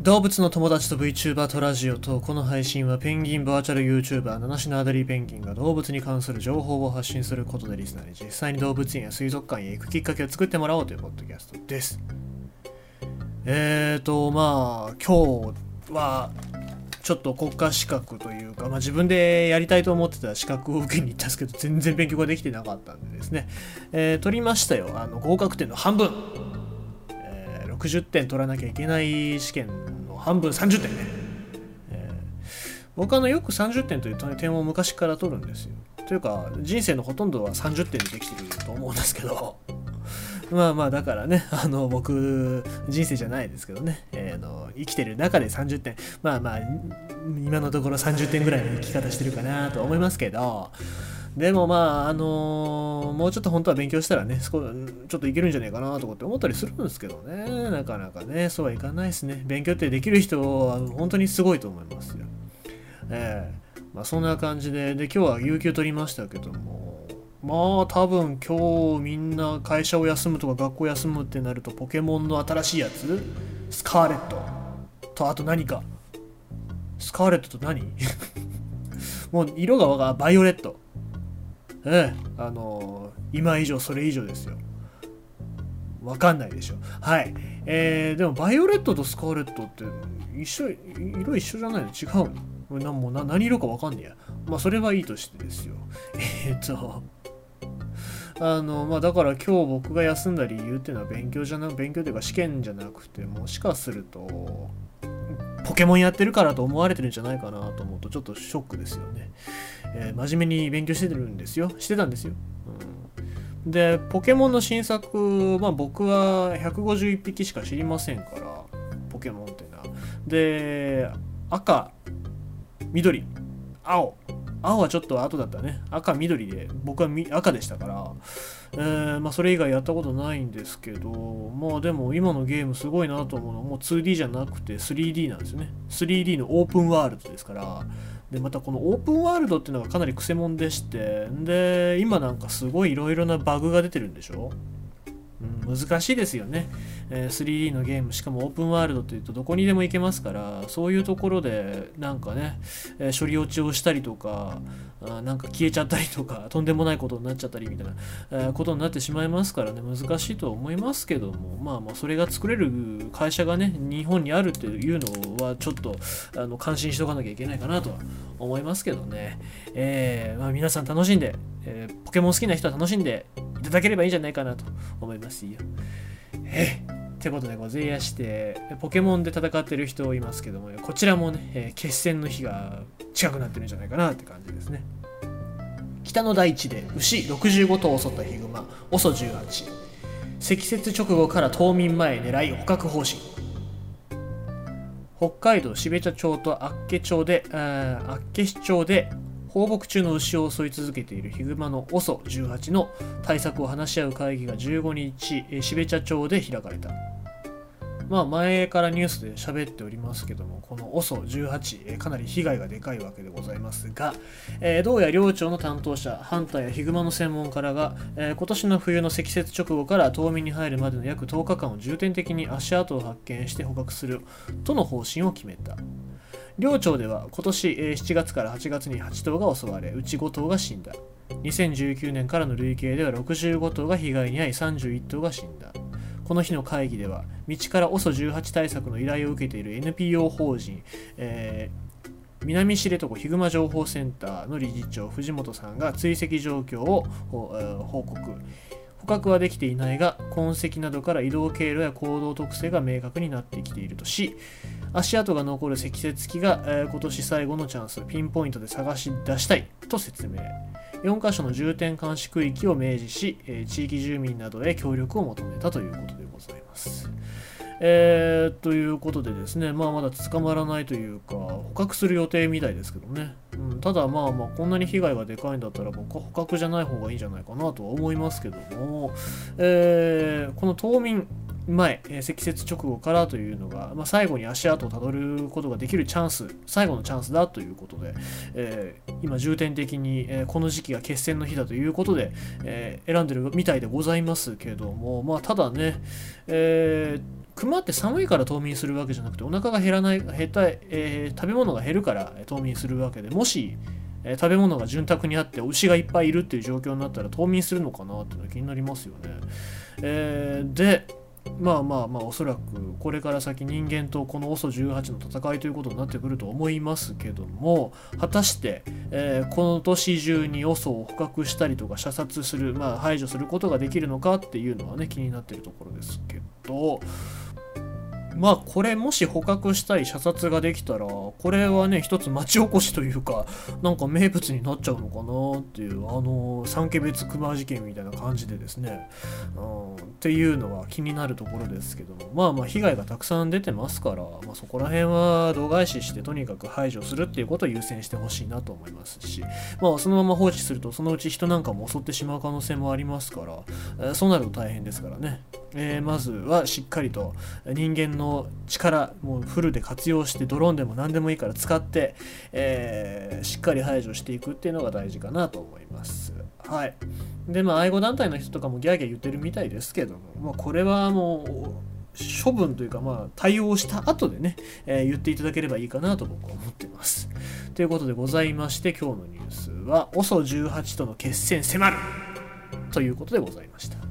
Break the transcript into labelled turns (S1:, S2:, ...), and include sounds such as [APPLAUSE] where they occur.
S1: 動物の友達と VTuber とラジオとこの配信はペンギンバーチャル YouTuber 七種のアダリーペンギンが動物に関する情報を発信することでリスナーに。実際に動物園や水族館へ行くきっかけを作ってもらおうというポッドキャストです。えーとまあ今日はちょっと国家資格というか、まあ、自分でやりたいと思ってた資格を受けに行ったんですけど全然勉強ができてなかったんでですね、えー取りましたよ。あの合格点の半分。60点取らなきゃいけない試験半分30点ね、えー僕あのよく30点という点を昔から取るんですよ。というか人生のほとんどは30点でできてると思うんですけど。[LAUGHS] まあまあだからねあの僕人生じゃないですけどね、えーの生きてる中で30点。まあまあ今のところ30点ぐらいの生き方してるかなと思いますけど。でもまああのもうちょっと本当は勉強したらねちょっといけるんじゃないかなとかって思ったりするんですけどね。なかなかねそうはいかないですね。勉強ってできる人は本当にすごいと思いますよ。ええ。まあそんな感じでで今日は有給取りましたけども。まあ多分今日みんな会社を休むとか学校休むってなるとポケモンの新しいやつ？スカーレット。とあと何か？スカーレットと何？[LAUGHS] もう色がわかバイオレット。ええあの今以上それ以上ですよ。わかんないでしょ。はい。えー、でもバイオレットとスカーレットって一緒色一緒じゃないの？違うの？なもうな何色かわかんねえや。まあそれはいいとしてですよ。[LAUGHS] え、っと。あのまあだから今日僕が休んだ理由っていうのは勉強じゃな勉強というか試験じゃなくてもしかするとポケモンやってるからと思われてるんじゃないかなと思うとちょっとショックですよね、えー真面目に勉強してるんですよ。してたんですよ、うん、でポケモンの新作まあ僕は151匹しか知りませんからポケモンっていうのは。で赤緑青。青はちょっと後だったね。赤緑で僕は赤でしたから、えーまあ、それ以外やったことないんですけどまあでも今のゲームすごいなと思うのはもう 2D じゃなくて 3D なんですよね。3D のオープンワールドですからでまたこのオープンワールドっていうのがかなりくせ者でしてで今なんかすごいいろいろなバグが出てるんでしょ？うん、難しいですよね、えー 3D のゲームしかもオープンワールドっていうとどこにでも行けますからそういうところでなんかね、えー処理落ちをしたりとかあなんか消えちゃったりとか [LAUGHS] とんでもないことになっちゃったりみたいな、えことになってしまいますからね難しいとは思いますけどもまあまあそれが作れる会社がね日本にあるっていうのはちょっとあの感心しておかなきゃいけないかなとは思いますけどね、えーまあ、皆さん楽しんで、えーポケモン好きな人は楽しんでいただければいいんじゃないかなと思いますよ。えーってことでございまして、ポケモンで戦ってる人いますけども、こちらもね、え決戦の日が近くなってるんじゃないかなって感じですね。北の大地で牛65頭を襲ったヒグマ、OSO18。積雪直後から冬眠前狙い捕獲方針。北海道標茶町と厚岸町で、厚岸町で放牧中の牛を襲い続けているヒグマの OSO18 の対策を話し合う会議が15日、え標茶町で開かれた。まあ前からニュースで喋っておりますけども、この OSO18、かなり被害がでかいわけでございますが、えーどうや両町の担当者、ハンターやヒグマの専門家らが、えー今年の冬の積雪直後から冬眠に入るまでの約10日間を重点的に足跡を発見して捕獲するとの方針を決めた。両町では今年7月から8月に8頭が襲われ、うち5頭が死んだ。2019年からの累計では65頭が被害に遭い31頭が死んだ。この日の会議では、道から OSO18 対策の依頼を受けている NPO 法人、えー南知床ヒグマ情報センターの理事長藤本さんが追跡状況を報告。捕獲はできていないが痕跡などから移動経路や行動特性が明確になってきているとし足跡が残る積雪機が、えー今年最後のチャンスピンポイントで探し出したいと説明4カ所の重点監視区域を明示し、えー地域住民などへ協力を求めたということでございます。えー、ということでですね、まあまだ捕まらないというか、捕獲する予定みたいですけどね。うん、ただまあまあ、こんなに被害がでかいんだったら、僕は捕獲じゃない方がいいんじゃないかなとは思いますけども、えーこの冬眠前、えー積雪直後からというのが、まあ、最後に足跡をたどることができるチャンス、最後のチャンスだということで、えー今重点的に、えーこの時期が決戦の日だということで、えー選んでるみたいでございますけども、まあ、ただね、えー熊って寒いから冬眠するわけじゃなくてお腹が減らない減った、えー、食べ物が減るから冬眠するわけでもし、えー、食べ物が潤沢にあって牛がいっぱいいるっていう状況になったら冬眠するのかなっていうのが気になりますよね、えー、でまあまあまあおそらくこれから先人間とこの OSO18 の戦いということになってくると思いますけども果たして、えー、この年中に OSO を捕獲したりとか射殺する、まあ、排除することができるのかっていうのはね気になってるところですけどまあこれもし捕獲したり射殺ができたらこれはね一つ町おこしというかなんか名物になっちゃうのかなっていうあの三家別熊事件みたいな感じでですね、うん、っていうのは気になるところですけども。まあまあ被害がたくさん出てますから、まあ、そこら辺は度外視してとにかく排除するっていうことを優先してほしいなと思いますしまあそのまま放置するとそのうち人なんかも襲ってしまう可能性もありますから、えー、そうなると大変ですからね、えー、まずはしっかりと人間の力もうフルで活用してドローンでも何でもいいから使って、えー、しっかり排除していくっていうのが大事かなと思います。はい。で、まあ、愛護団体の人とかもギャーギャー言ってるみたいですけども、まあ、これはもう、処分というか、まあ、対応した後でね、えー、言っていただければいいかなと僕は思ってます。ということでございまして、今日のニュースは、OSO18 との決戦迫るということでございました。